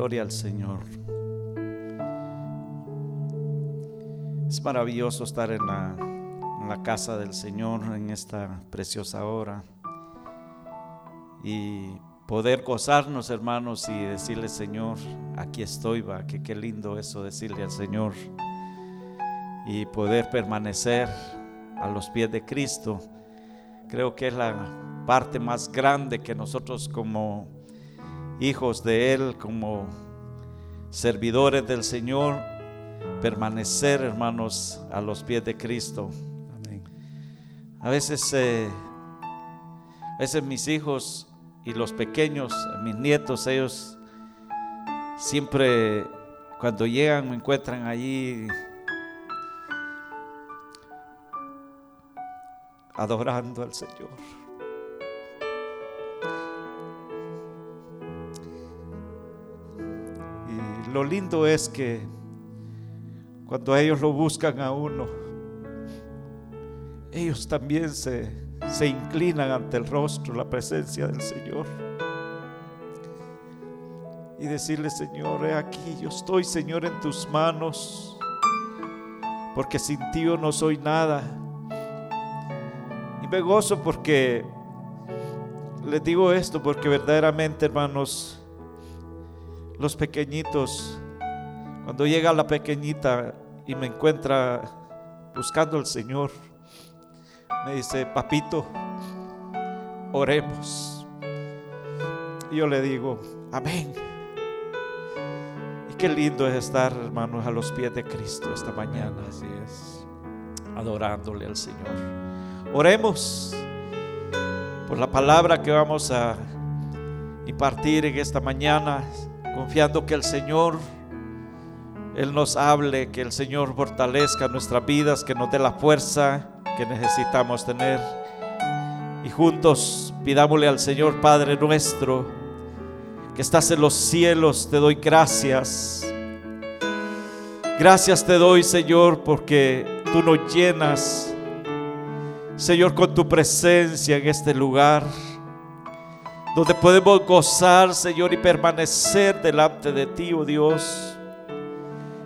Gloria al Señor. Es maravilloso estar en la, casa del Señor en esta preciosa hora y poder gozarnos, hermanos, y decirle, Señor, aquí estoy, va, que qué lindo eso decirle al Señor y poder permanecer a los pies de Cristo. Creo que es la parte más grande que nosotros como hijos de Él, como servidores del Señor, permanecer, hermanos, a los pies de Cristo. A veces, eh, a veces mis hijos y los pequeños, mis nietos, ellos siempre cuando llegan me encuentran allí adorando al Señor. Lo lindo es que cuando ellos lo buscan a uno, ellos también se, se inclinan ante el rostro, la presencia del Señor. Y decirle, Señor, he aquí, yo estoy, Señor, en tus manos, porque sin ti yo no soy nada. Y me gozo porque les digo esto, porque verdaderamente, hermanos, los pequeñitos, cuando llega la pequeñita y me encuentra buscando al Señor, me dice, papito, oremos. Y yo le digo, amén. Y qué lindo es estar, hermanos, a los pies de Cristo esta mañana. Así es. Adorándole al Señor. Oremos por la palabra que vamos a impartir en esta mañana, confiando que el Señor, Él nos hable, que el Señor fortalezca nuestras vidas, que nos dé la fuerza que necesitamos tener. Y juntos pidámosle al Señor Padre nuestro, que estás en los cielos, te doy gracias. Gracias te doy, Señor, porque tú nos llenas, Señor, con tu presencia en este lugar, donde podemos gozar, Señor, y permanecer delante de ti, oh Dios.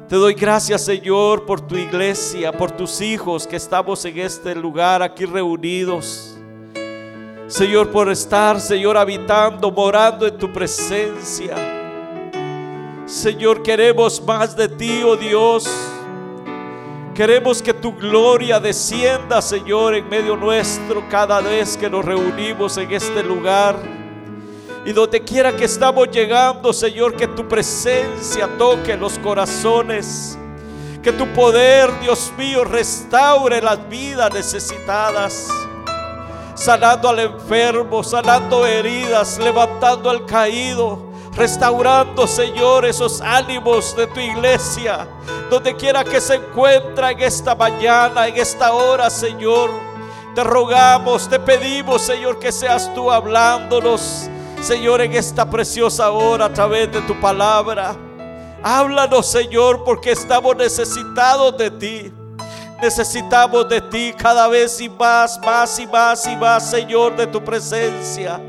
Te doy gracias, Señor, por tu iglesia, por tus hijos que estamos en este lugar aquí reunidos. Señor, por estar, Señor, habitando, morando en tu presencia. Señor, queremos más de ti, oh Dios. Queremos que tu gloria descienda, Señor, en medio nuestro cada vez que nos reunimos en este lugar. Y donde quiera que estamos llegando, Señor, que tu presencia toque los corazones. Que tu poder, Dios mío, restaure las vidas necesitadas. Sanando al enfermo, sanando heridas, levantando al caído. Restaurando, Señor, esos ánimos de tu iglesia. Donde quiera que se encuentra en esta mañana, en esta hora, Señor. Te rogamos, te pedimos, Señor, que seas tú hablándonos. Señor, en esta preciosa hora a través de tu palabra. Háblanos, Señor, porque estamos necesitados de ti. Necesitamos de ti cada vez y más, más y más y más, Señor, de tu presencia.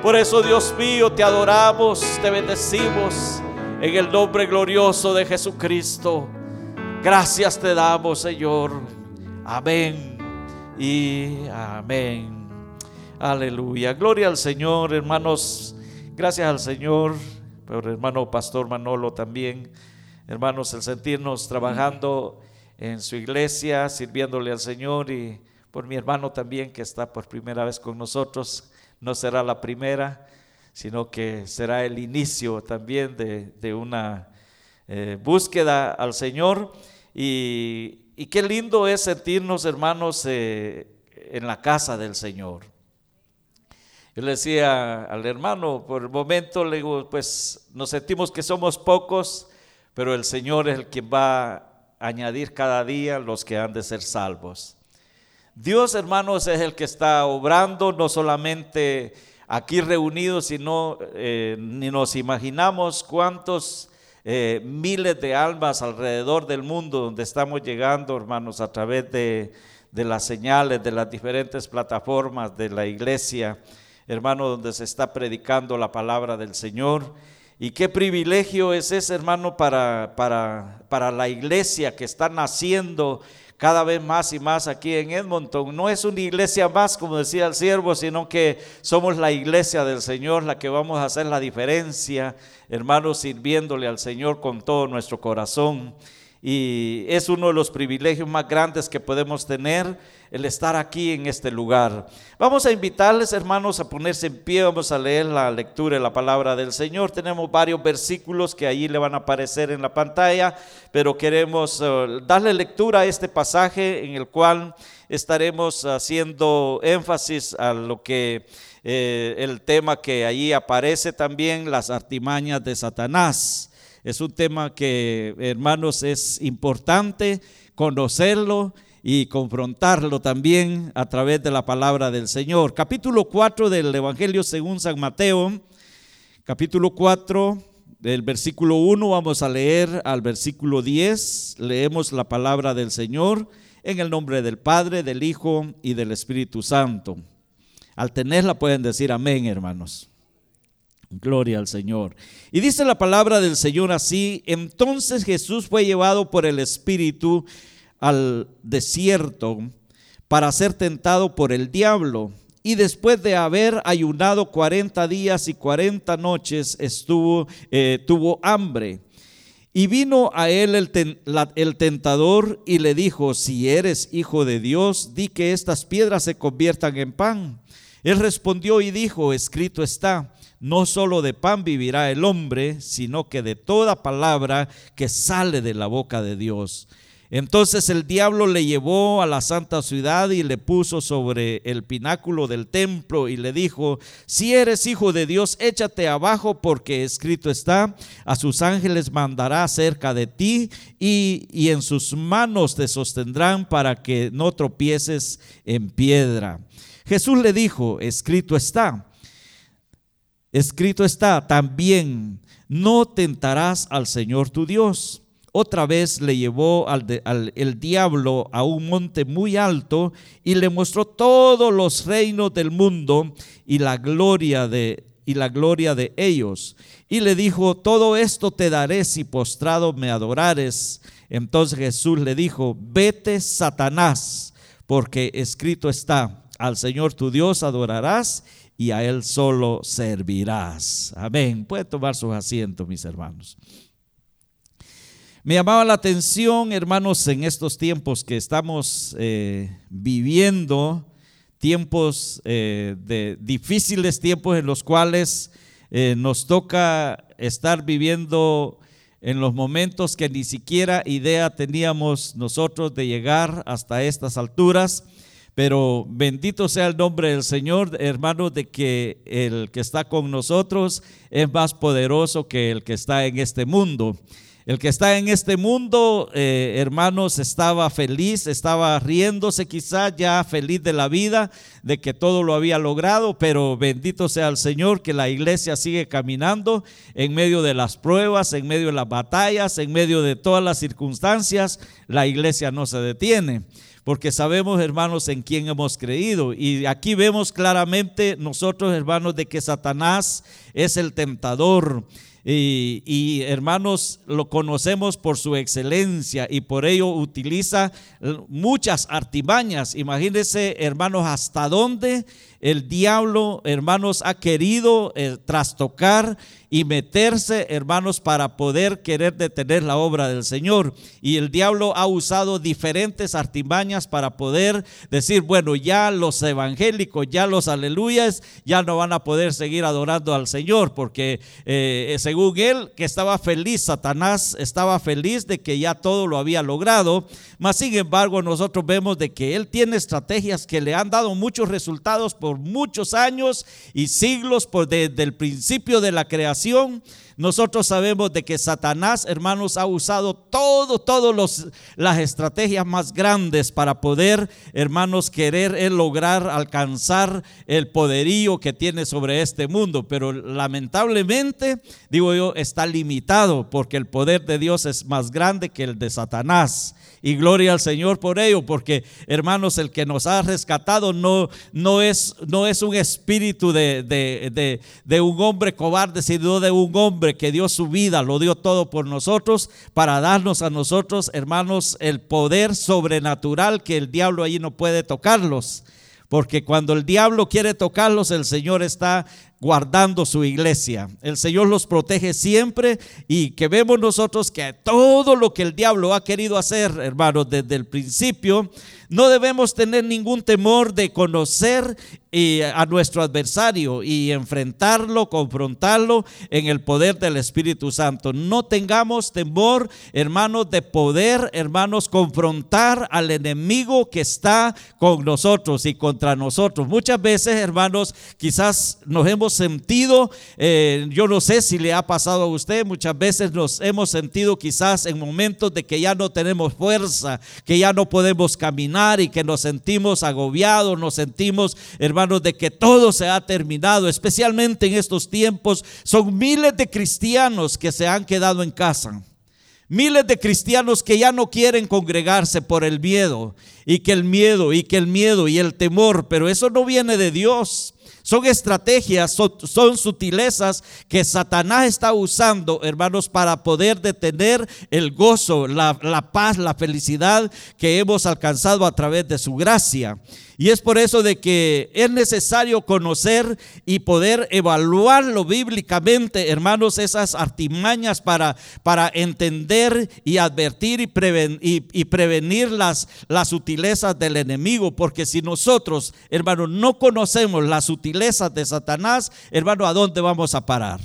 Por eso, Dios mío, te adoramos, te bendecimos en el nombre glorioso de Jesucristo. Gracias te damos, Señor. Amén y amén. Aleluya. Gloria al Señor, hermanos. Gracias al Señor, por hermano Pastor Manolo también. Hermanos, el sentirnos trabajando en su iglesia, sirviéndole al Señor y por mi hermano también que está por primera vez con nosotros. No será la primera, sino que será el inicio también de, una eh, búsqueda al Señor. Y, qué lindo es sentirnos, hermanos, eh, en la casa del Señor. Yo le decía al hermano, por el momento, le pues nos sentimos que somos pocos, pero el Señor es el quien va a añadir cada día los que han de ser salvos. Dios, hermanos, es el que está obrando, no solamente aquí reunidos, sino eh, ni nos imaginamos cuántos eh, miles de almas alrededor del mundo donde estamos llegando, hermanos, a través de, de las señales, de las diferentes plataformas de la iglesia hermano, donde se está predicando la palabra del Señor. Y qué privilegio es ese, hermano, para, para, para la iglesia que está naciendo cada vez más y más aquí en Edmonton. No es una iglesia más, como decía el siervo, sino que somos la iglesia del Señor, la que vamos a hacer la diferencia, hermanos, sirviéndole al Señor con todo nuestro corazón y es uno de los privilegios más grandes que podemos tener el estar aquí en este lugar. Vamos a invitarles, hermanos, a ponerse en pie, vamos a leer la lectura de la palabra del Señor. Tenemos varios versículos que ahí le van a aparecer en la pantalla, pero queremos eh, darle lectura a este pasaje en el cual estaremos haciendo énfasis a lo que eh, el tema que ahí aparece también, las artimañas de Satanás. Es un tema que, hermanos, es importante conocerlo y confrontarlo también a través de la palabra del Señor. Capítulo 4 del Evangelio según San Mateo, capítulo 4 del versículo 1 vamos a leer al versículo 10, leemos la palabra del Señor en el nombre del Padre, del Hijo y del Espíritu Santo. Al tenerla pueden decir amén, hermanos. Gloria al Señor. Y dice la palabra del Señor así, entonces Jesús fue llevado por el Espíritu al desierto para ser tentado por el diablo. Y después de haber ayunado 40 días y 40 noches, estuvo, eh, tuvo hambre. Y vino a él el, el, tentador y le dijo, si eres hijo de Dios, di que estas piedras se conviertan en pan. Él respondió y dijo, escrito está no solo de pan vivirá el hombre, sino que de toda palabra que sale de la boca de Dios. Entonces el diablo le llevó a la santa ciudad y le puso sobre el pináculo del templo y le dijo, si eres hijo de Dios, échate abajo porque escrito está, a sus ángeles mandará cerca de ti y, y en sus manos te sostendrán para que no tropieces en piedra. Jesús le dijo, escrito está Escrito está también, no tentarás al Señor tu Dios. Otra vez le llevó al, el diablo a un monte muy alto y le mostró todos los reinos del mundo y la gloria de y la gloria de ellos. Y le dijo, todo esto te daré si postrado me adorares. Entonces Jesús le dijo, vete Satanás, porque escrito está, al Señor tu Dios adorarás y a Él solo servirás. Amén. Puede tomar sus asientos, mis hermanos. Me llamaba la atención, hermanos, en estos tiempos que estamos eh, viviendo, tiempos eh, de difíciles tiempos en los cuales eh, nos toca estar viviendo en los momentos que ni siquiera idea teníamos nosotros de llegar hasta estas alturas. Pero bendito sea el nombre del Señor, hermanos, de que el que está con nosotros es más poderoso que el que está en este mundo. El que está en este mundo, eh, hermanos, estaba feliz, estaba riéndose quizá ya feliz de la vida, de que todo lo había logrado, pero bendito sea el Señor que la iglesia sigue caminando en medio de las pruebas, en medio de las batallas, en medio de todas las circunstancias, la iglesia no se detiene porque sabemos, hermanos, en quién hemos creído. Y aquí vemos claramente nosotros, hermanos, de que Satanás es el tentador. Y, hermanos, lo conocemos por su excelencia y por ello utiliza muchas artimañas. Imagínense, hermanos, hasta dónde el diablo, hermanos, ha querido eh, trastocar y meterse, hermanos, para poder querer detener la obra del Señor. Y el diablo ha usado diferentes artimañas para poder decir, bueno, ya los evangélicos, ya los aleluyas, ya no van a poder seguir adorando al Señor, porque eh, según él, que estaba feliz, Satanás estaba feliz de que ya todo lo había logrado, mas sin embargo nosotros vemos de que él tiene estrategias que le han dado muchos resultados por muchos años y siglos, por desde el principio de la creación. Nosotros sabemos de que Satanás, hermanos, ha usado todo, todas las estrategias más grandes para poder, hermanos, querer lograr alcanzar el poderío que tiene sobre este mundo. Pero lamentablemente, digo yo, está limitado porque el poder de Dios es más grande que el de Satanás. Y gloria al Señor por ello, porque hermanos, el que nos ha rescatado no, no, es, no es un espíritu de, de, de un hombre cobarde, sino de un hombre que dio su vida, lo dio todo por nosotros, para darnos a nosotros, hermanos, el poder sobrenatural que el diablo allí no puede tocarlos. Porque cuando el diablo quiere tocarlos, el Señor está guardando su iglesia. El Señor los protege siempre y que vemos nosotros que todo lo que el diablo ha querido hacer, hermanos, desde el principio, no debemos tener ningún temor de conocer eh, a nuestro adversario y enfrentarlo, confrontarlo en el poder del Espíritu Santo. No tengamos temor, hermanos, de poder, hermanos, confrontar al enemigo que está con nosotros y contra nosotros. Muchas veces, hermanos, quizás nos hemos sentido, eh, yo no sé si le ha pasado a usted, muchas veces nos hemos sentido quizás en momentos de que ya no tenemos fuerza, que ya no podemos caminar y que nos sentimos agobiados, nos sentimos, hermanos, de que todo se ha terminado, especialmente en estos tiempos. Son miles de cristianos que se han quedado en casa. Miles de cristianos que ya no quieren congregarse por el miedo y que el miedo y que el miedo y el temor, pero eso no viene de Dios. Son estrategias, son, sutilezas que Satanás está usando, hermanos, para poder detener el gozo, la, paz, la felicidad que hemos alcanzado a través de su gracia. Y es por eso de que es necesario conocer y poder evaluarlo bíblicamente, hermanos, esas artimañas para, para entender y advertir y, y, prevenir las, las sutilezas del enemigo. Porque si nosotros, hermanos, no conocemos las sutilezas de Satanás, hermano, ¿a dónde vamos a parar?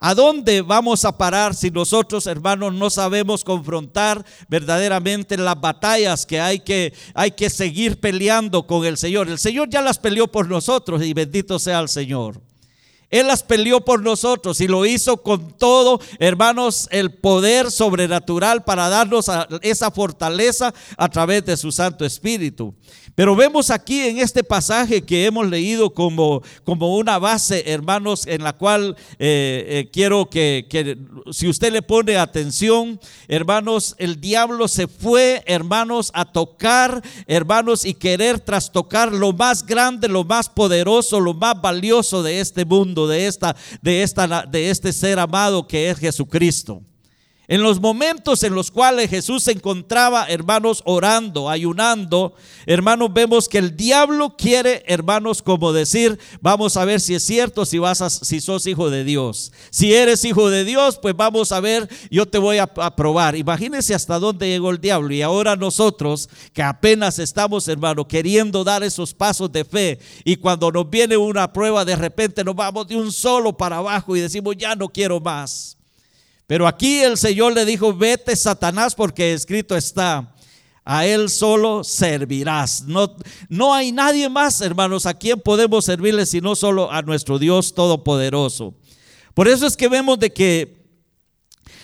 ¿A dónde vamos a parar si nosotros, hermanos, no sabemos confrontar verdaderamente las batallas que hay que hay que seguir peleando con el Señor? El Señor ya las peleó por nosotros y bendito sea el Señor. Él las peleó por nosotros y lo hizo con todo, hermanos, el poder sobrenatural para darnos esa fortaleza a través de su Santo Espíritu. Pero vemos aquí en este pasaje que hemos leído como, como una base, hermanos, en la cual eh, eh, quiero que, que si usted le pone atención, hermanos, el diablo se fue, hermanos, a tocar, hermanos, y querer trastocar lo más grande, lo más poderoso, lo más valioso de este mundo de, esta, de, esta, de este ser amado que es Jesucristo. En los momentos en los cuales Jesús se encontraba, hermanos, orando, ayunando, hermanos, vemos que el diablo quiere, hermanos, como decir, vamos a ver si es cierto, si vas a, si sos hijo de Dios. Si eres hijo de Dios, pues vamos a ver, yo te voy a, probar. Imagínense hasta dónde llegó el diablo. Y ahora nosotros, que apenas estamos, hermano, queriendo dar esos pasos de fe, y cuando nos viene una prueba, de repente nos vamos de un solo para abajo y decimos, ya no quiero más. Pero aquí el Señor le dijo, vete Satanás porque escrito está, a Él solo servirás. No, no hay nadie más, hermanos, a quien podemos servirle sino solo a nuestro Dios Todopoderoso. Por eso es que vemos de que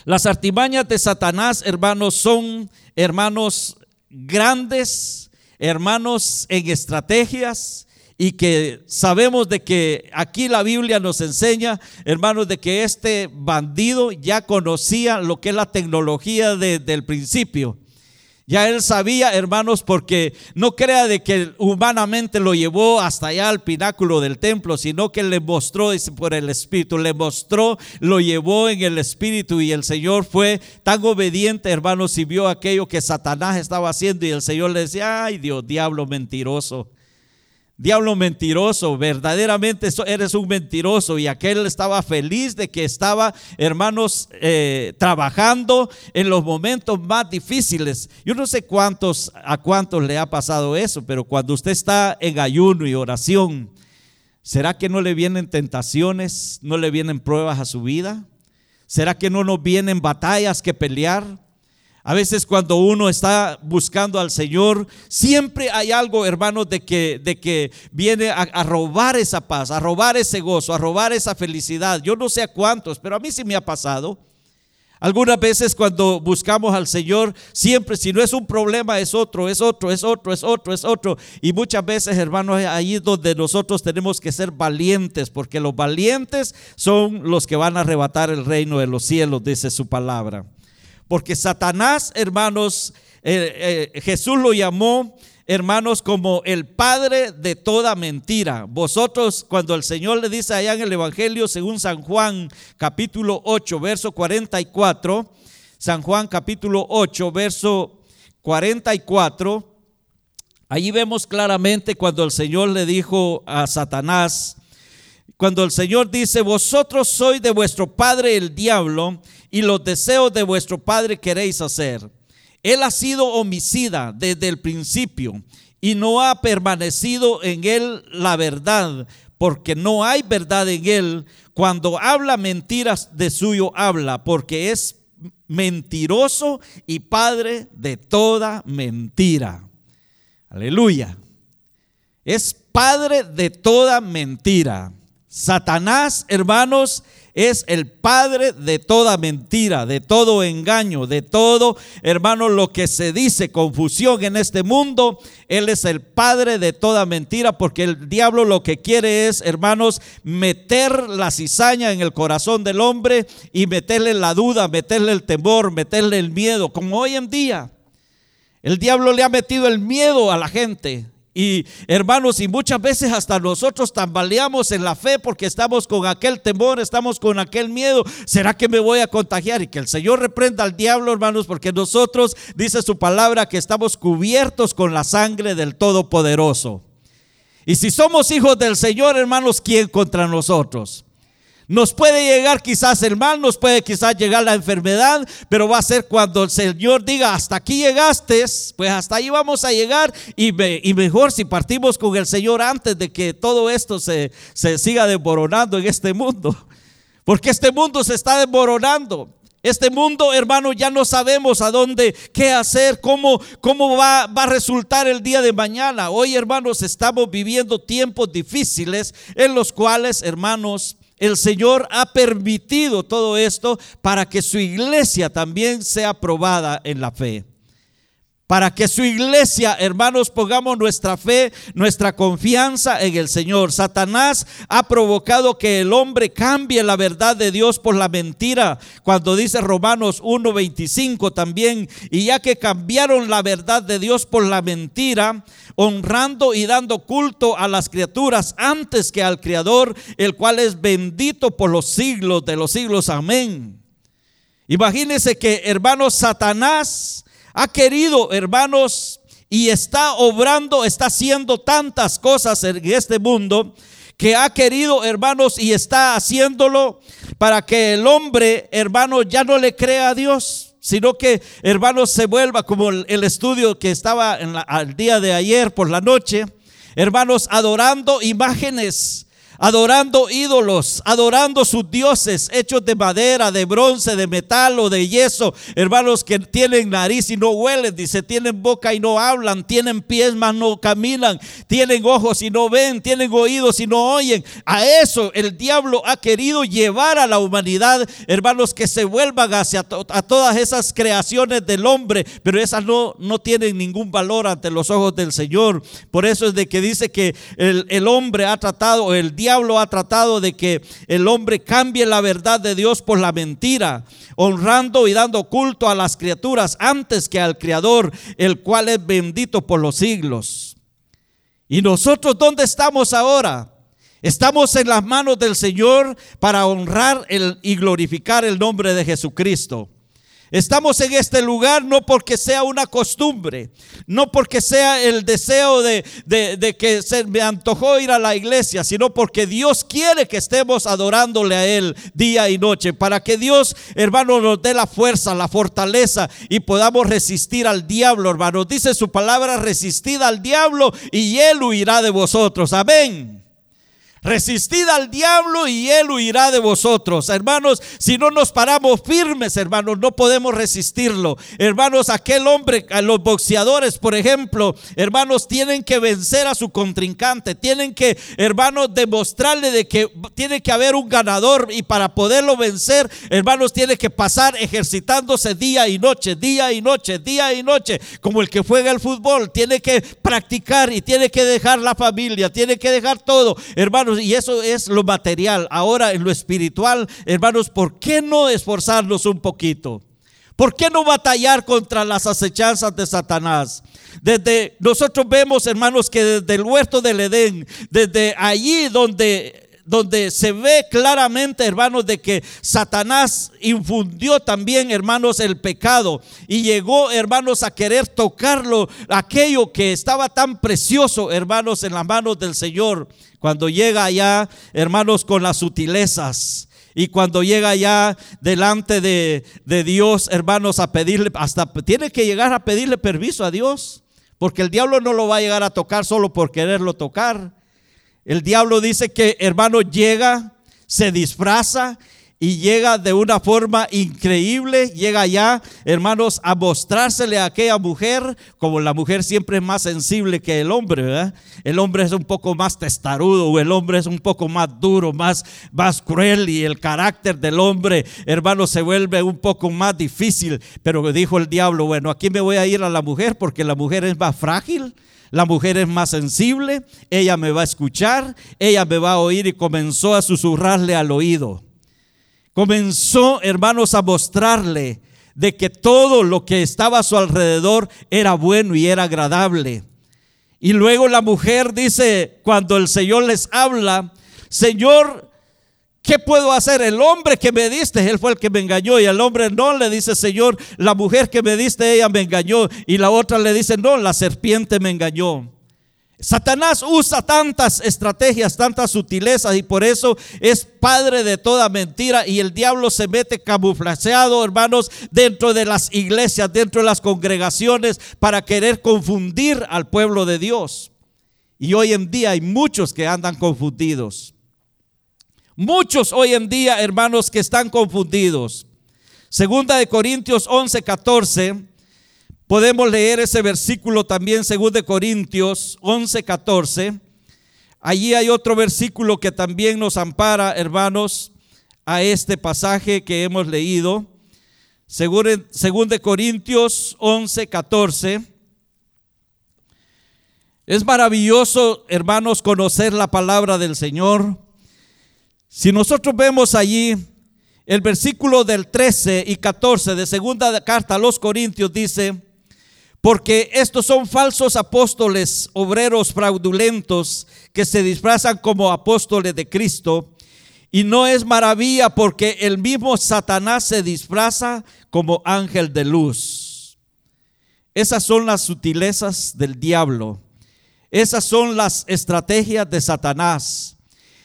las artimañas de Satanás, hermanos, son hermanos grandes, hermanos en estrategias, y que sabemos de que aquí la Biblia nos enseña, hermanos, de que este bandido ya conocía lo que es la tecnología desde el principio. Ya él sabía, hermanos, porque no crea de que humanamente lo llevó hasta allá al pináculo del templo, sino que le mostró por el Espíritu, le mostró, lo llevó en el Espíritu y el Señor fue tan obediente, hermanos, y vio aquello que Satanás estaba haciendo y el Señor le decía, ay Dios, diablo mentiroso. Diablo mentiroso, verdaderamente eres un mentiroso. Y aquel estaba feliz de que estaba, hermanos, eh, trabajando en los momentos más difíciles. Yo no sé cuántos, a cuántos le ha pasado eso, pero cuando usted está en ayuno y oración, ¿será que no le vienen tentaciones, no le vienen pruebas a su vida? ¿Será que no nos vienen batallas que pelear? A veces cuando uno está buscando al Señor, siempre hay algo, hermanos, de que, de que viene a, robar esa paz, a robar ese gozo, a robar esa felicidad. Yo no sé a cuántos, pero a mí sí me ha pasado. Algunas veces cuando buscamos al Señor, siempre si no es un problema es otro, es otro, es otro, es otro, es otro. Y muchas veces, hermanos, ahí es donde nosotros tenemos que ser valientes, porque los valientes son los que van a arrebatar el reino de los cielos, dice su palabra. Porque Satanás, hermanos, eh, eh, Jesús lo llamó hermanos, como el padre de toda mentira. Vosotros, cuando el Señor le dice allá en el Evangelio, según San Juan capítulo 8, verso 44, San Juan capítulo 8, verso 44, allí vemos claramente cuando el Señor le dijo a Satanás, cuando el Señor dice, vosotros sois de vuestro padre el diablo y los deseos de vuestro padre queréis hacer. Él ha sido homicida desde el principio y no ha permanecido en él la verdad, porque no hay verdad en él. Cuando habla mentiras de suyo habla, porque es mentiroso y padre de toda mentira. Aleluya. Es padre de toda mentira. Satanás, hermanos, es el padre de toda mentira, de todo engaño, de todo, hermano, lo que se dice confusión en este mundo. Él es el padre de toda mentira porque el diablo lo que quiere es, hermanos, meter la cizaña en el corazón del hombre y meterle la duda, meterle el temor, meterle el miedo, como hoy en día. El diablo le ha metido el miedo a la gente. Y hermanos, y muchas veces hasta nosotros tambaleamos en la fe porque estamos con aquel temor, estamos con aquel miedo. ¿Será que me voy a contagiar? Y que el Señor reprenda al diablo, hermanos, porque nosotros, dice su palabra, que estamos cubiertos con la sangre del Todopoderoso. Y si somos hijos del Señor, hermanos, ¿quién contra nosotros? Nos puede llegar quizás el mal, nos puede quizás llegar la enfermedad, pero va a ser cuando el Señor diga, hasta aquí llegaste, pues hasta ahí vamos a llegar y, mejor si partimos con el Señor antes de que todo esto se, siga desmoronando en este mundo. Porque este mundo se está desmoronando. Este mundo, hermano, ya no sabemos a dónde, qué hacer, cómo, cómo va, va, a resultar el día de mañana. Hoy, hermanos, estamos viviendo tiempos difíciles en los cuales, hermanos, el Señor ha permitido todo esto para que su iglesia también sea probada en la fe. Para que su iglesia, hermanos, pongamos nuestra fe, nuestra confianza en el Señor. Satanás ha provocado que el hombre cambie la verdad de Dios por la mentira. Cuando dice Romanos 1.25 también, y ya que cambiaron la verdad de Dios por la mentira, honrando y dando culto a las criaturas antes que al Creador, el cual es bendito por los siglos de los siglos. Amén. Imagínense que, hermanos, Satanás ha querido, hermanos, y está obrando, está haciendo tantas cosas en este mundo que ha querido, hermanos, y está haciéndolo para que el hombre, hermano, ya no le crea a Dios, sino que, hermanos, se vuelva como el, estudio que estaba en al día de ayer por la noche, hermanos, adorando imágenes adorando ídolos, adorando sus dioses hechos de madera, de bronce, de metal o de yeso. Hermanos que tienen nariz y no huelen, dice, tienen boca y no hablan, tienen pies mas no caminan, tienen ojos y no ven, tienen oídos y no oyen. A eso el diablo ha querido llevar a la humanidad, hermanos, que se vuelvan hacia a todas esas creaciones del hombre, pero esas no, no tienen ningún valor ante los ojos del Señor. Por eso es de que dice que el, el hombre ha tratado, el diablo ha tratado de que el hombre cambie la verdad de Dios por la mentira, honrando y dando culto a las criaturas antes que al Creador, el cual es bendito por los siglos. ¿Y nosotros dónde estamos ahora? Estamos en las manos del Señor para honrar y glorificar el nombre de Jesucristo. Estamos en este lugar no porque sea una costumbre, no porque sea el deseo de, que se me antojó ir a la iglesia, sino porque Dios quiere que estemos adorándole a Él día y noche, para que Dios, hermano, nos dé la fuerza, la fortaleza y podamos resistir al diablo, hermano. Dice su palabra, resistid al diablo y Él huirá de vosotros. Amén. Resistid al diablo y él huirá de vosotros. Hermanos, si no nos paramos firmes, hermanos, no podemos resistirlo. Hermanos, aquel hombre, a los boxeadores, por ejemplo, hermanos, tienen que vencer a su contrincante. Tienen que, hermanos, demostrarle de que tiene que haber un ganador y para poderlo vencer, hermanos, tiene que pasar ejercitándose día y noche, día y noche, día y noche, como el que juega el fútbol. Tiene que practicar y tiene que dejar la familia, tiene que dejar todo, hermanos y eso es lo material. Ahora en lo espiritual, hermanos, ¿por qué no esforzarnos un poquito? ¿Por qué no batallar contra las acechanzas de Satanás? Desde nosotros vemos, hermanos, que desde el huerto del Edén, desde allí donde donde se ve claramente, hermanos, de que Satanás infundió también, hermanos, el pecado y llegó, hermanos, a querer tocarlo, aquello que estaba tan precioso, hermanos, en las manos del Señor. Cuando llega allá, hermanos, con las sutilezas. Y cuando llega ya delante de, de, Dios, hermanos, a pedirle, hasta tiene que llegar a pedirle permiso a Dios, porque el diablo no lo va a llegar a tocar solo por quererlo tocar. El diablo dice que, hermano, llega, se disfraza y llega de una forma increíble, llega ya, hermanos, a mostrársele a aquella mujer, como la mujer siempre es más sensible que el hombre, ¿verdad? El hombre es un poco más testarudo, o el hombre es un poco más duro, más, más cruel, y el carácter del hombre, hermano, se vuelve un poco más difícil. Pero dijo el diablo, bueno, aquí me voy a ir a la mujer porque la mujer es más frágil. La mujer es más sensible, ella me va a escuchar, ella me va a oír y comenzó a susurrarle al oído. Comenzó, hermanos, a mostrarle de que todo lo que estaba a su alrededor era bueno y era agradable. Y luego la mujer dice, cuando el Señor les habla, Señor, ¿Qué puedo hacer? El hombre que me diste, él fue el que me engañó. Y el hombre no le dice, Señor, la mujer que me diste, ella me engañó. Y la otra le dice, no, la serpiente me engañó. Satanás usa tantas estrategias, tantas sutilezas y por eso es padre de toda mentira y el diablo se mete camuflajeado, hermanos, dentro de las iglesias, dentro de las congregaciones para querer confundir al pueblo de Dios. Y hoy en día hay muchos que andan confundidos. Muchos hoy en día, hermanos, que están confundidos. Segunda de Corintios 11, 14. Podemos leer ese versículo también, segunda de Corintios 11, 14. Allí hay otro versículo que también nos ampara, hermanos, a este pasaje que hemos leído. Segunda de Corintios 11, 14. Es maravilloso, hermanos, conocer la palabra del Señor. Si nosotros vemos allí el versículo del 13 y 14 de segunda carta a los Corintios dice, porque estos son falsos apóstoles, obreros fraudulentos, que se disfrazan como apóstoles de Cristo. Y no es maravilla porque el mismo Satanás se disfraza como ángel de luz. Esas son las sutilezas del diablo. Esas son las estrategias de Satanás.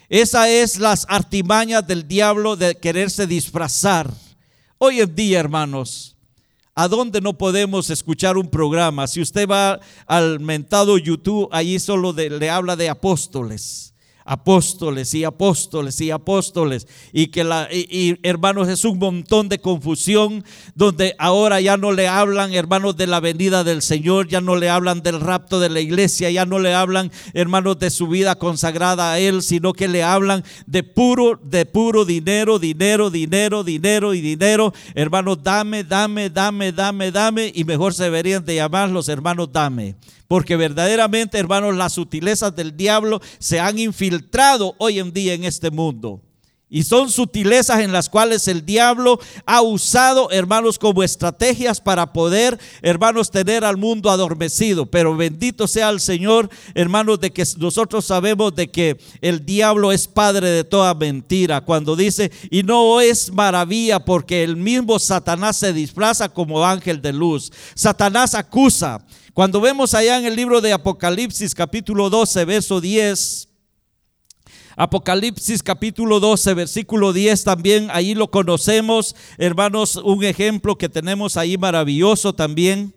Esa es las artimañas del diablo de quererse disfrazar. Hoy en día, hermanos, ¿a dónde no podemos escuchar un programa? Si usted va al mentado YouTube, allí solo le habla de apóstoles apóstoles y apóstoles y apóstoles y que la y, hermanos es un montón de confusión donde ahora ya no le hablan hermanos de la venida del Señor, ya no le hablan del rapto de la iglesia, ya no le hablan hermanos de su vida consagrada a él, sino que le hablan de puro de puro dinero, dinero, dinero, dinero y dinero. Hermanos, dame, dame, dame, dame, dame y mejor se deberían de llamar los hermanos dame. Porque verdaderamente, hermanos, las sutilezas del diablo se han infiltrado hoy en día en este mundo. Y son sutilezas en las cuales el diablo ha usado, hermanos, como estrategias para poder, hermanos, tener al mundo adormecido. Pero bendito sea el Señor, hermanos, de que nosotros sabemos de que el diablo es padre de toda mentira. Cuando dice, y no es maravilla porque el mismo Satanás se disfraza como ángel de luz. Satanás acusa, cuando vemos allá en el libro de Apocalipsis capítulo 12, verso 10, Apocalipsis capítulo 12, versículo 10 también, ahí lo conocemos, hermanos, un ejemplo que tenemos ahí maravilloso también,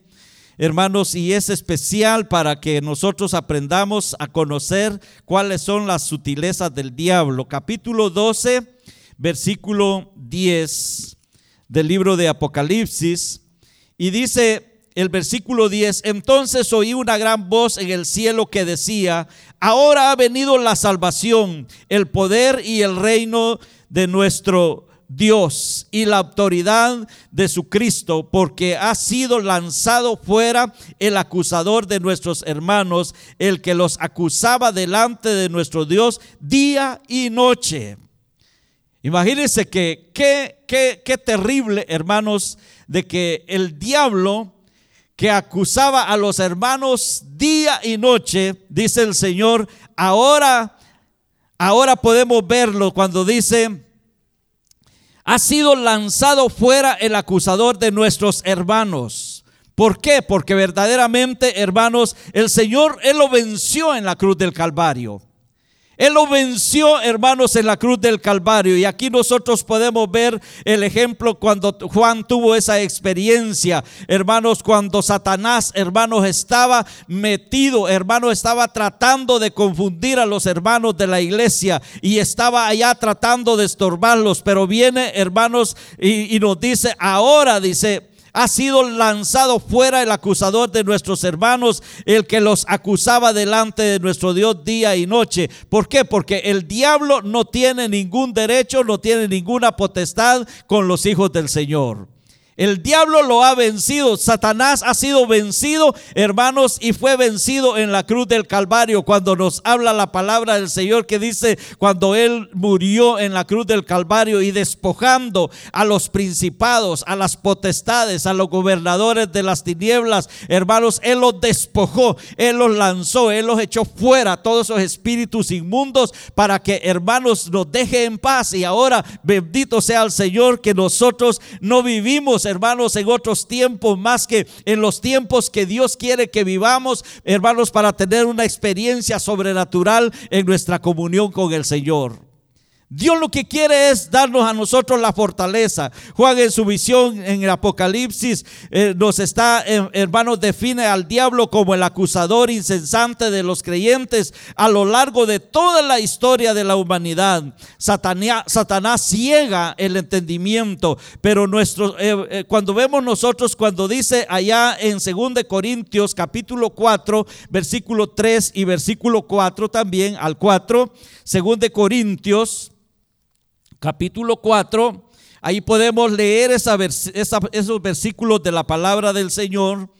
hermanos, y es especial para que nosotros aprendamos a conocer cuáles son las sutilezas del diablo. Capítulo 12, versículo 10 del libro de Apocalipsis, y dice, el versículo 10, entonces oí una gran voz en el cielo que decía, ahora ha venido la salvación, el poder y el reino de nuestro Dios y la autoridad de su Cristo, porque ha sido lanzado fuera el acusador de nuestros hermanos, el que los acusaba delante de nuestro Dios día y noche. Imagínense que qué, terrible, hermanos, de que el diablo que acusaba a los hermanos día y noche, dice el Señor, ahora, ahora podemos verlo cuando dice, ha sido lanzado fuera el acusador de nuestros hermanos. ¿Por qué? Porque verdaderamente, hermanos, el Señor, Él lo venció en la cruz del Calvario. Él lo venció, hermanos, en la cruz del Calvario. Y aquí nosotros podemos ver el ejemplo cuando Juan tuvo esa experiencia. Hermanos, cuando Satanás, hermanos, estaba metido, hermanos, estaba tratando de confundir a los hermanos de la iglesia y estaba allá tratando de estorbarlos. Pero viene, hermanos, y, y nos dice, ahora dice, ha sido lanzado fuera el acusador de nuestros hermanos, el que los acusaba delante de nuestro Dios día y noche. ¿Por qué? Porque el diablo no tiene ningún derecho, no tiene ninguna potestad con los hijos del Señor. El diablo lo ha vencido, Satanás ha sido vencido, hermanos, y fue vencido en la cruz del Calvario. Cuando nos habla la palabra del Señor que dice, cuando Él murió en la cruz del Calvario y despojando a los principados, a las potestades, a los gobernadores de las tinieblas, hermanos, Él los despojó, Él los lanzó, Él los echó fuera, todos esos espíritus inmundos, para que, hermanos, nos deje en paz. Y ahora, bendito sea el Señor, que nosotros no vivimos hermanos, en otros tiempos más que en los tiempos que Dios quiere que vivamos, hermanos, para tener una experiencia sobrenatural en nuestra comunión con el Señor. Dios lo que quiere es darnos a nosotros la fortaleza. Juan en su visión en el Apocalipsis eh, nos está, eh, hermanos, define al diablo como el acusador insensante de los creyentes a lo largo de toda la historia de la humanidad. Satanás, ciega el entendimiento, pero nuestro, eh, cuando vemos nosotros, cuando dice allá en 2 Corintios capítulo 4, versículo 3 y versículo 4 también al 4, 2 Corintios capítulo 4, ahí podemos leer esos versículos de la palabra del Señor.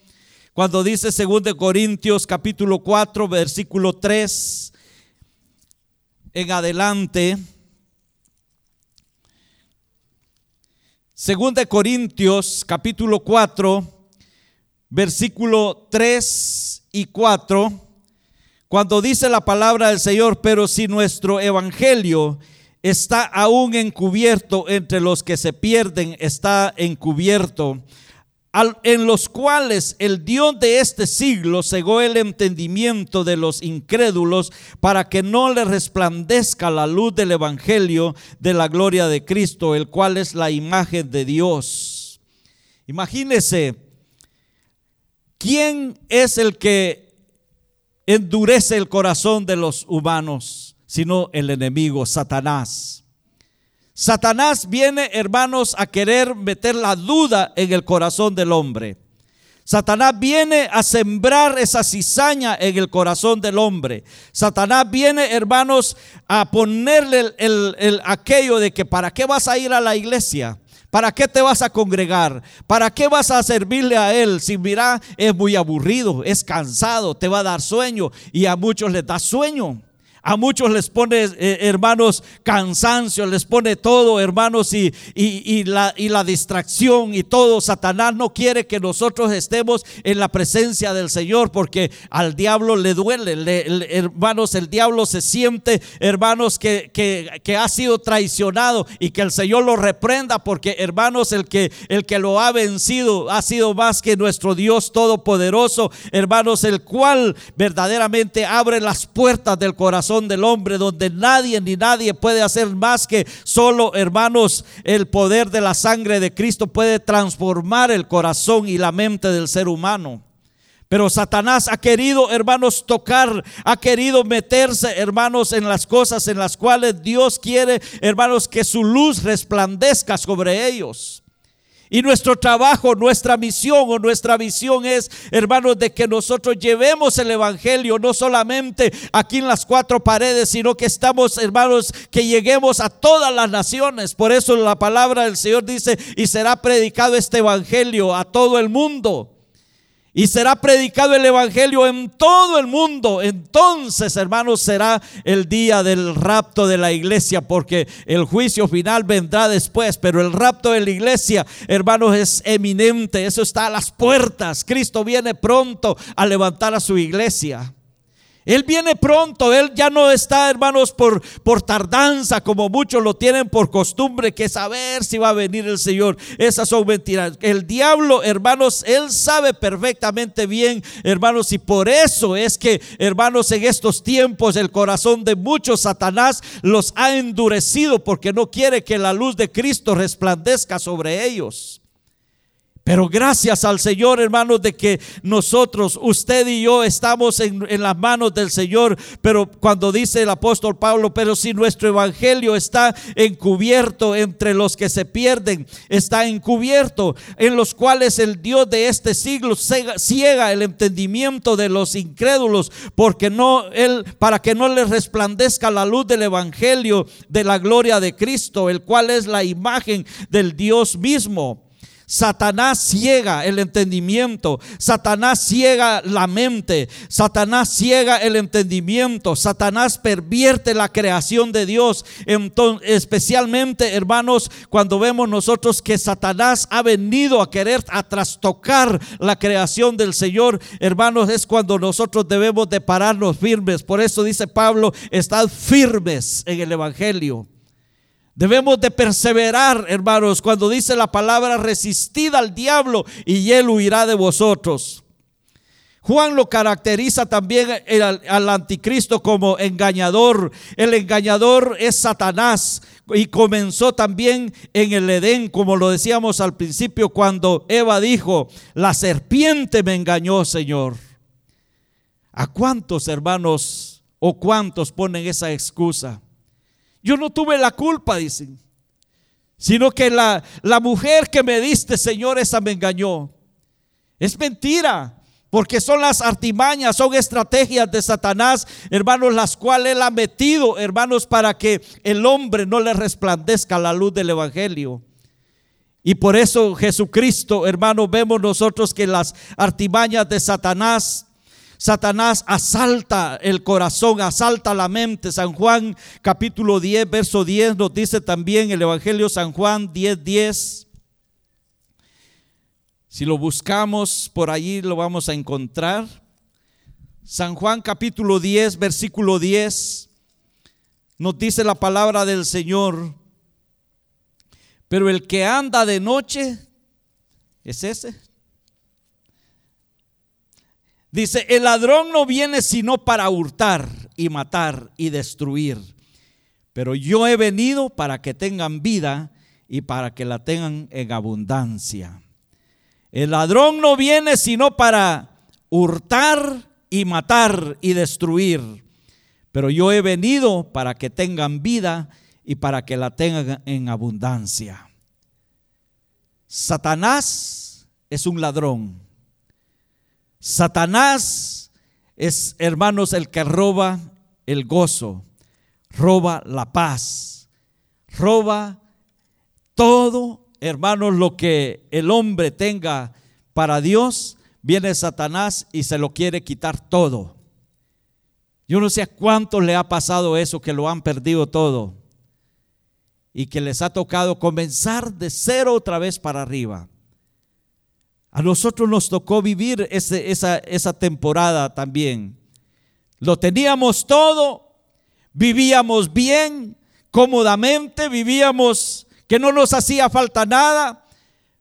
Cuando dice 2 Corintios capítulo 4, versículo 3 en adelante. 2 Corintios capítulo 4, versículo 3 y 4, cuando dice la palabra del Señor, pero si nuestro evangelio está aún encubierto entre los que se pierden, está encubierto, en los cuales el Dios de este siglo cegó el entendimiento de los incrédulos para que no le resplandezca la luz del Evangelio de la gloria de Cristo, el cual es la imagen de Dios. Imagínese, ¿quién es el que endurece el corazón de los humanos? Sino el enemigo, Satanás. Satanás viene, hermanos, a querer meter la duda en el corazón del hombre. Satanás viene a sembrar esa cizaña en el corazón del hombre. Satanás viene, hermanos, a ponerle el, aquello de que para qué vas a ir a la iglesia. ¿Para qué te vas a congregar? ¿Para qué vas a servirle a Él? Si mira, es muy aburrido, es cansado, te va a dar sueño y a muchos les da sueño. A muchos les pone, eh, hermanos, cansancio, les pone todo, hermanos, y, y, la, y la distracción y todo. Satanás no quiere que nosotros estemos en la presencia del Señor porque al diablo le duele. hermanos, el diablo se siente, hermanos, que, que, que, ha sido traicionado y que el Señor lo reprenda porque, hermanos, el que, el que lo ha vencido ha sido más que nuestro Dios Todopoderoso, hermanos, el cual verdaderamente abre las puertas del corazón del hombre, donde nadie ni nadie puede hacer más que solo, hermanos, el poder de la sangre de Cristo puede transformar el corazón y la mente del ser humano. Pero Satanás ha querido, hermanos, tocar, ha querido meterse, hermanos, en las cosas en las cuales Dios quiere, hermanos, que su luz resplandezca sobre ellos. Y nuestro trabajo, nuestra misión o nuestra visión es, hermanos, de que nosotros llevemos el Evangelio no solamente aquí en las cuatro paredes, sino que estamos, hermanos, que lleguemos a todas las naciones. Por eso la palabra del Señor dice, y será predicado este Evangelio a todo el mundo. Y será predicado el Evangelio en todo el mundo. Entonces, hermanos, será el día del rapto de la iglesia, porque el juicio final vendrá después, pero el rapto de la iglesia, hermanos, es eminente. Eso está a las puertas. Cristo viene pronto a levantar a su iglesia. Él viene pronto, Él ya no está, hermanos, por, por tardanza, como muchos lo tienen por costumbre, que saber si va a venir el Señor. Esas son mentiras. El diablo, hermanos, Él sabe perfectamente bien, hermanos, y por eso es que, hermanos, en estos tiempos el corazón de muchos Satanás los ha endurecido porque no quiere que la luz de Cristo resplandezca sobre ellos. Pero gracias al Señor, hermanos, de que nosotros, usted y yo, estamos en, las manos del Señor. Pero cuando dice el apóstol Pablo, pero si nuestro evangelio está encubierto entre los que se pierden, está encubierto, en los cuales el Dios de este siglo ciega, el entendimiento de los incrédulos, porque no él, para que no les resplandezca la luz del evangelio de la gloria de Cristo, el cual es la imagen del Dios mismo. Satanás ciega el entendimiento, Satanás ciega la mente, Satanás ciega el entendimiento, Satanás pervierte la creación de Dios. Entonces, especialmente, hermanos, cuando vemos nosotros que Satanás ha venido a querer a trastocar la creación del Señor, hermanos, es cuando nosotros debemos de pararnos firmes. Por eso dice Pablo, estad firmes en el Evangelio. Debemos de perseverar, hermanos, cuando dice la palabra resistid al diablo y él huirá de vosotros. Juan lo caracteriza también al, anticristo como engañador. El engañador es Satanás y comenzó también en el Edén, como lo decíamos al principio, cuando Eva dijo, la serpiente me engañó, Señor. ¿A cuántos hermanos o cuántos ponen esa excusa? Yo no tuve la culpa, dicen. Sino que la, la mujer que me diste, Señor, esa me engañó. Es mentira. Porque son las artimañas, son estrategias de Satanás, hermanos, las cuales él ha metido, hermanos, para que el hombre no le resplandezca la luz del Evangelio. Y por eso Jesucristo, hermanos, vemos nosotros que las artimañas de Satanás Satanás asalta el corazón, asalta la mente. San Juan capítulo 10, verso 10 nos dice también el Evangelio San Juan 10, 10. Si lo buscamos por allí lo vamos a encontrar. San Juan capítulo 10, versículo 10, nos dice la palabra del Señor. Pero el que anda de noche es ese. Dice, el ladrón no viene sino para hurtar y matar y destruir. Pero yo he venido para que tengan vida y para que la tengan en abundancia. El ladrón no viene sino para hurtar y matar y destruir. Pero yo he venido para que tengan vida y para que la tengan en abundancia. Satanás es un ladrón. Satanás es, hermanos, el que roba el gozo, roba la paz, roba todo, hermanos, lo que el hombre tenga para Dios, viene Satanás y se lo quiere quitar todo. Yo no sé a cuántos le ha pasado eso, que lo han perdido todo y que les ha tocado comenzar de cero otra vez para arriba. A nosotros nos tocó vivir esa, esa temporada también. Lo teníamos todo, vivíamos bien, cómodamente, vivíamos que no nos hacía falta nada,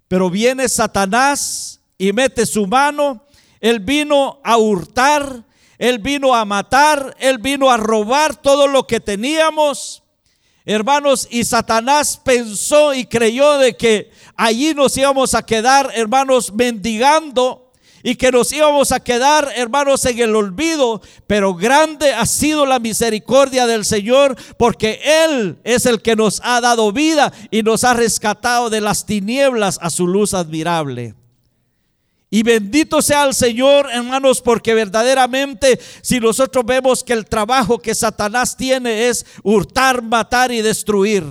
pero viene Satanás y mete su mano. Él vino a hurtar, él vino a matar, él vino a robar todo lo que teníamos. Hermanos, y Satanás pensó y creyó de que allí nos íbamos a quedar, hermanos, mendigando y que nos íbamos a quedar, hermanos, en el olvido. Pero grande ha sido la misericordia del Señor porque Él es el que nos ha dado vida y nos ha rescatado de las tinieblas a su luz admirable. Y bendito sea el Señor, hermanos, porque verdaderamente si nosotros vemos que el trabajo que Satanás tiene es hurtar, matar y destruir.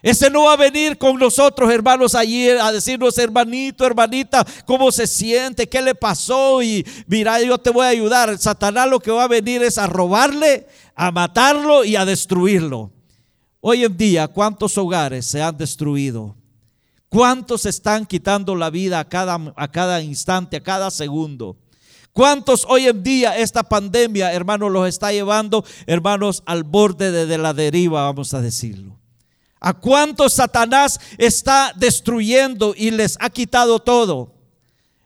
Ese no va a venir con nosotros, hermanos, allí a decirnos, hermanito, hermanita, cómo se siente, qué le pasó y mira, yo te voy a ayudar. Satanás lo que va a venir es a robarle, a matarlo y a destruirlo. Hoy en día, ¿cuántos hogares se han destruido? ¿Cuántos están quitando la vida a cada, a cada instante, a cada segundo? ¿Cuántos hoy en día esta pandemia, hermanos, los está llevando, hermanos, al borde de, de la deriva, vamos a decirlo? ¿A cuántos Satanás está destruyendo y les ha quitado todo?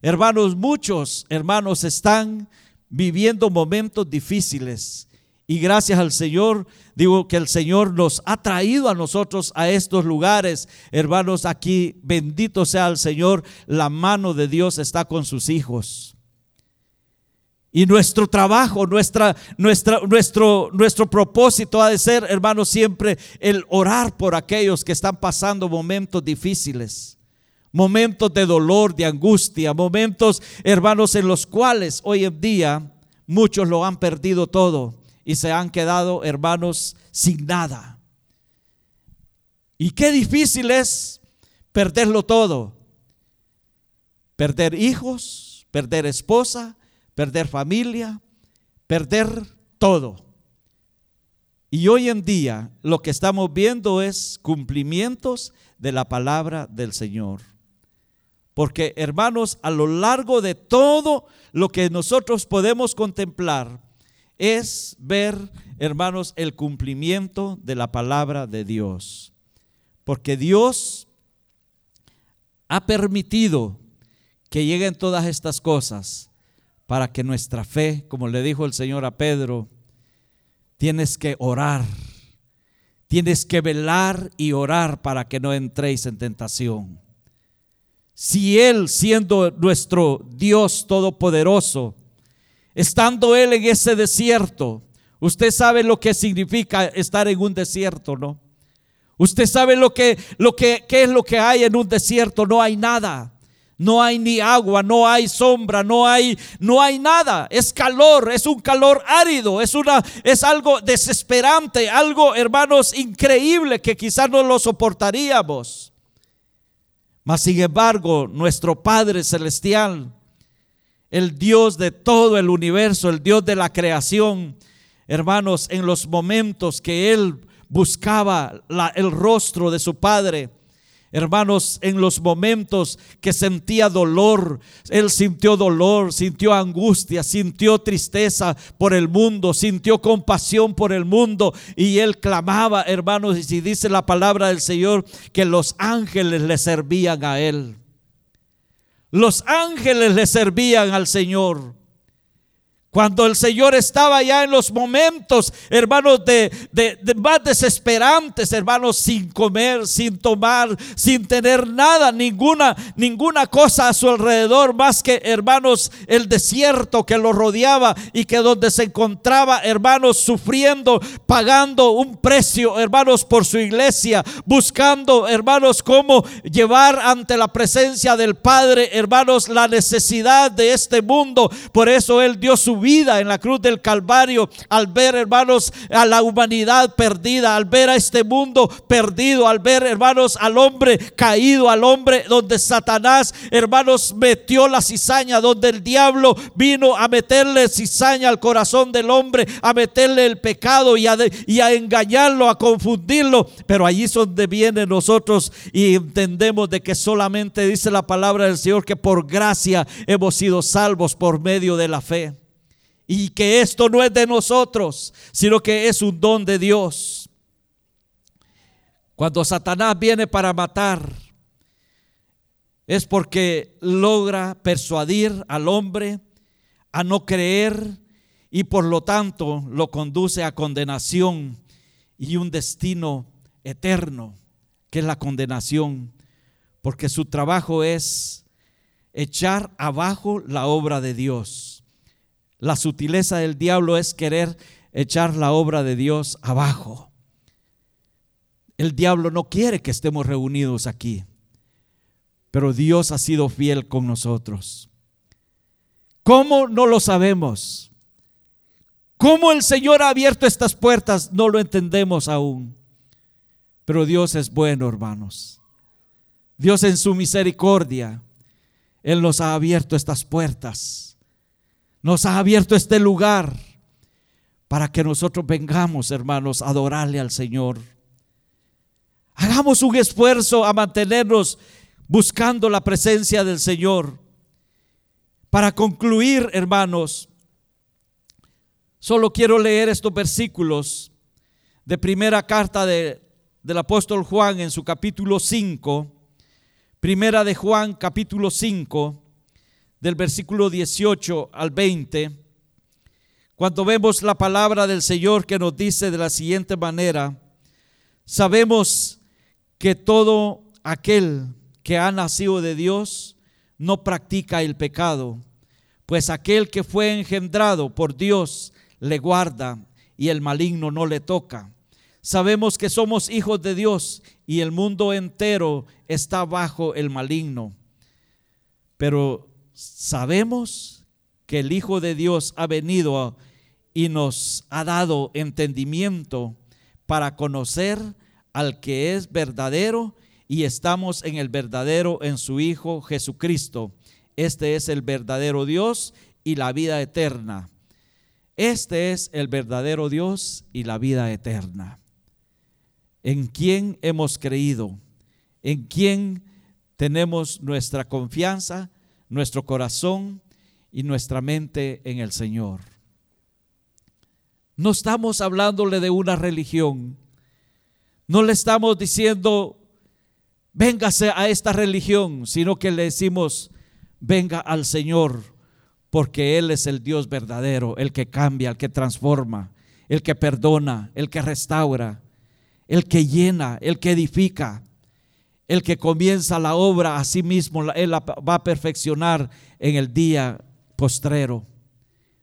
Hermanos, muchos hermanos están viviendo momentos difíciles. Y gracias al Señor, digo que el Señor nos ha traído a nosotros a estos lugares. Hermanos, aquí bendito sea el Señor, la mano de Dios está con sus hijos. Y nuestro trabajo, nuestra, nuestra, nuestro, nuestro propósito ha de ser, hermanos, siempre el orar por aquellos que están pasando momentos difíciles, momentos de dolor, de angustia, momentos, hermanos, en los cuales hoy en día muchos lo han perdido todo y se han quedado, hermanos, sin nada. Y qué difícil es perderlo todo. Perder hijos, perder esposa, perder familia, perder todo. Y hoy en día lo que estamos viendo es cumplimientos de la palabra del Señor. Porque hermanos, a lo largo de todo lo que nosotros podemos contemplar es ver, hermanos, el cumplimiento de la palabra de Dios. Porque Dios ha permitido que lleguen todas estas cosas para que nuestra fe, como le dijo el Señor a Pedro, tienes que orar, tienes que velar y orar para que no entréis en tentación. Si Él, siendo nuestro Dios todopoderoso, estando Él en ese desierto, usted sabe lo que significa estar en un desierto, ¿no? Usted sabe lo que, lo que, qué es lo que hay en un desierto, no hay nada. No hay ni agua, no hay sombra, no hay no hay nada. Es calor, es un calor árido, es una es algo desesperante, algo, hermanos, increíble que quizás no lo soportaríamos. Mas sin embargo, nuestro Padre celestial, el Dios de todo el universo, el Dios de la creación, hermanos, en los momentos que él buscaba el rostro de su Padre, Hermanos, en los momentos que sentía dolor, él sintió dolor, sintió angustia, sintió tristeza por el mundo, sintió compasión por el mundo y él clamaba, hermanos, y si dice la palabra del Señor, que los ángeles le servían a él. Los ángeles le servían al Señor. Cuando el Señor estaba ya en los momentos, hermanos, de, más desesperantes, hermanos, sin comer, sin tomar, sin tener nada, ninguna, ninguna cosa a su alrededor, más que, hermanos, el desierto que lo rodeaba y que donde se encontraba, hermanos, sufriendo, pagando un precio, hermanos, por su iglesia, buscando, hermanos, cómo llevar ante la presencia del Padre, hermanos, la necesidad de este mundo. Por eso Él dio su vida en la cruz del Calvario, al ver, hermanos, a la humanidad perdida, al ver a este mundo perdido, al ver, hermanos, al hombre caído, al hombre donde Satanás, hermanos, metió la cizaña, donde el diablo vino a meterle cizaña al corazón del hombre, a meterle el pecado y a, engañarlo, a confundirlo. Pero allí es donde viene nosotros y entendemos de que solamente dice la palabra del Señor que por gracia hemos sido salvos por medio de la fe. Y que esto no es de nosotros, sino que es un don de Dios. Cuando Satanás viene para matar, es porque logra persuadir al hombre a no creer y por lo tanto lo conduce a condenación y un destino eterno, que es la condenación, porque su trabajo es echar abajo la obra de Dios. La sutileza del diablo es querer echar la obra de Dios abajo. El diablo no quiere que estemos reunidos aquí, pero Dios ha sido fiel con nosotros. ¿Cómo no lo sabemos? ¿Cómo el Señor ha abierto estas puertas? No lo entendemos aún. Pero Dios es bueno, hermanos. Dios en su misericordia, Él nos ha abierto estas puertas. Nos ha abierto este lugar para que nosotros vengamos, hermanos, a adorarle al Señor. Hagamos un esfuerzo a mantenernos buscando la presencia del Señor. Para concluir, hermanos, solo quiero leer estos versículos de primera carta de, del apóstol Juan en su capítulo 5, primera de Juan capítulo 5, del versículo 18 al 20, cuando vemos la palabra del Señor que nos dice de la siguiente manera, sabemos que todo aquel que ha nacido de Dios no practica el pecado, pues aquel que fue engendrado por Dios le guarda y el maligno no le toca. Sabemos que somos hijos de Dios y el mundo entero está bajo el maligno. Pero sabemos que el Hijo de Dios ha venido y nos ha dado entendimiento para conocer al que es verdadero y estamos en el verdadero, en su Hijo Jesucristo. Este es el verdadero Dios y la vida eterna. Este es el verdadero Dios y la vida eterna. En quién hemos creído, en quién tenemos nuestra confianza, nuestro corazón y nuestra mente en el Señor. No estamos hablándole de una religión, no le estamos diciendo, véngase a esta religión, sino que le decimos, venga al Señor, porque Él es el Dios verdadero, el que cambia, el que transforma, el que perdona, el que restaura, el que llena, el que edifica, el que comienza la obra a sí mismo, Él la va a perfeccionar en el día postrero.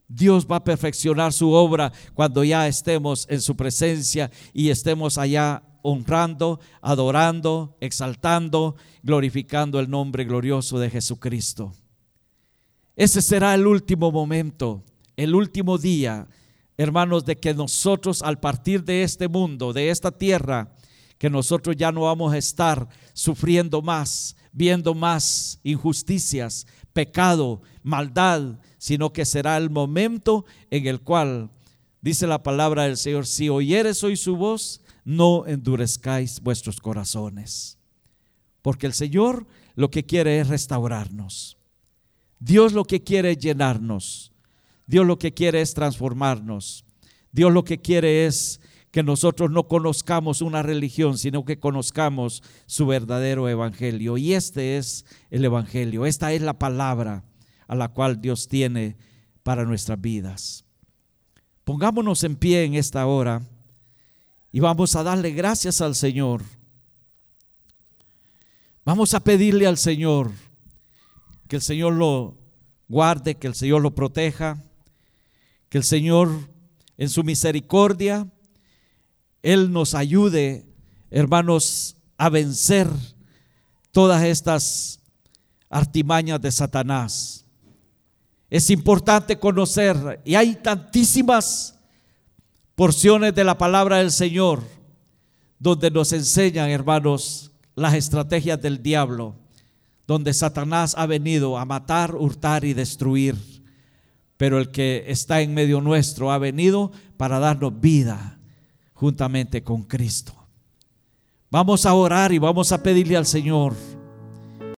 Dios va a perfeccionar su obra cuando ya estemos en su presencia y estemos allá honrando, adorando, exaltando, glorificando el nombre glorioso de Jesucristo. Ese será el último momento, el último día, hermanos, de que nosotros al partir de este mundo, de esta tierra, que nosotros ya no vamos a estar sufriendo más, viendo más injusticias, pecado, maldad, sino que será el momento en el cual, dice la palabra del Señor, si oyeres hoy su voz, no endurezcáis vuestros corazones. Porque el Señor lo que quiere es restaurarnos. Dios lo que quiere es llenarnos. Dios lo que quiere es transformarnos. Dios lo que quiere es que nosotros no conozcamos una religión, sino que conozcamos su verdadero evangelio. Y este es el evangelio. Esta es la palabra a la cual Dios tiene para nuestras vidas. Pongámonos en pie en esta hora. Y vamos a darle gracias al Señor. Vamos a pedirle al Señor que el Señor lo guarde, que el Señor lo proteja, que el Señor en su misericordia, Él nos ayude, hermanos, a vencer todas estas artimañas de Satanás. Es importante conocer, y hay tantísimas porciones de la palabra del Señor donde nos enseñan, hermanos, las estrategias del diablo, donde Satanás ha venido a matar, hurtar y destruir. Pero el que está en medio nuestro ha venido para darnos vida juntamente con Cristo. Vamos a orar y vamos a pedirle al Señor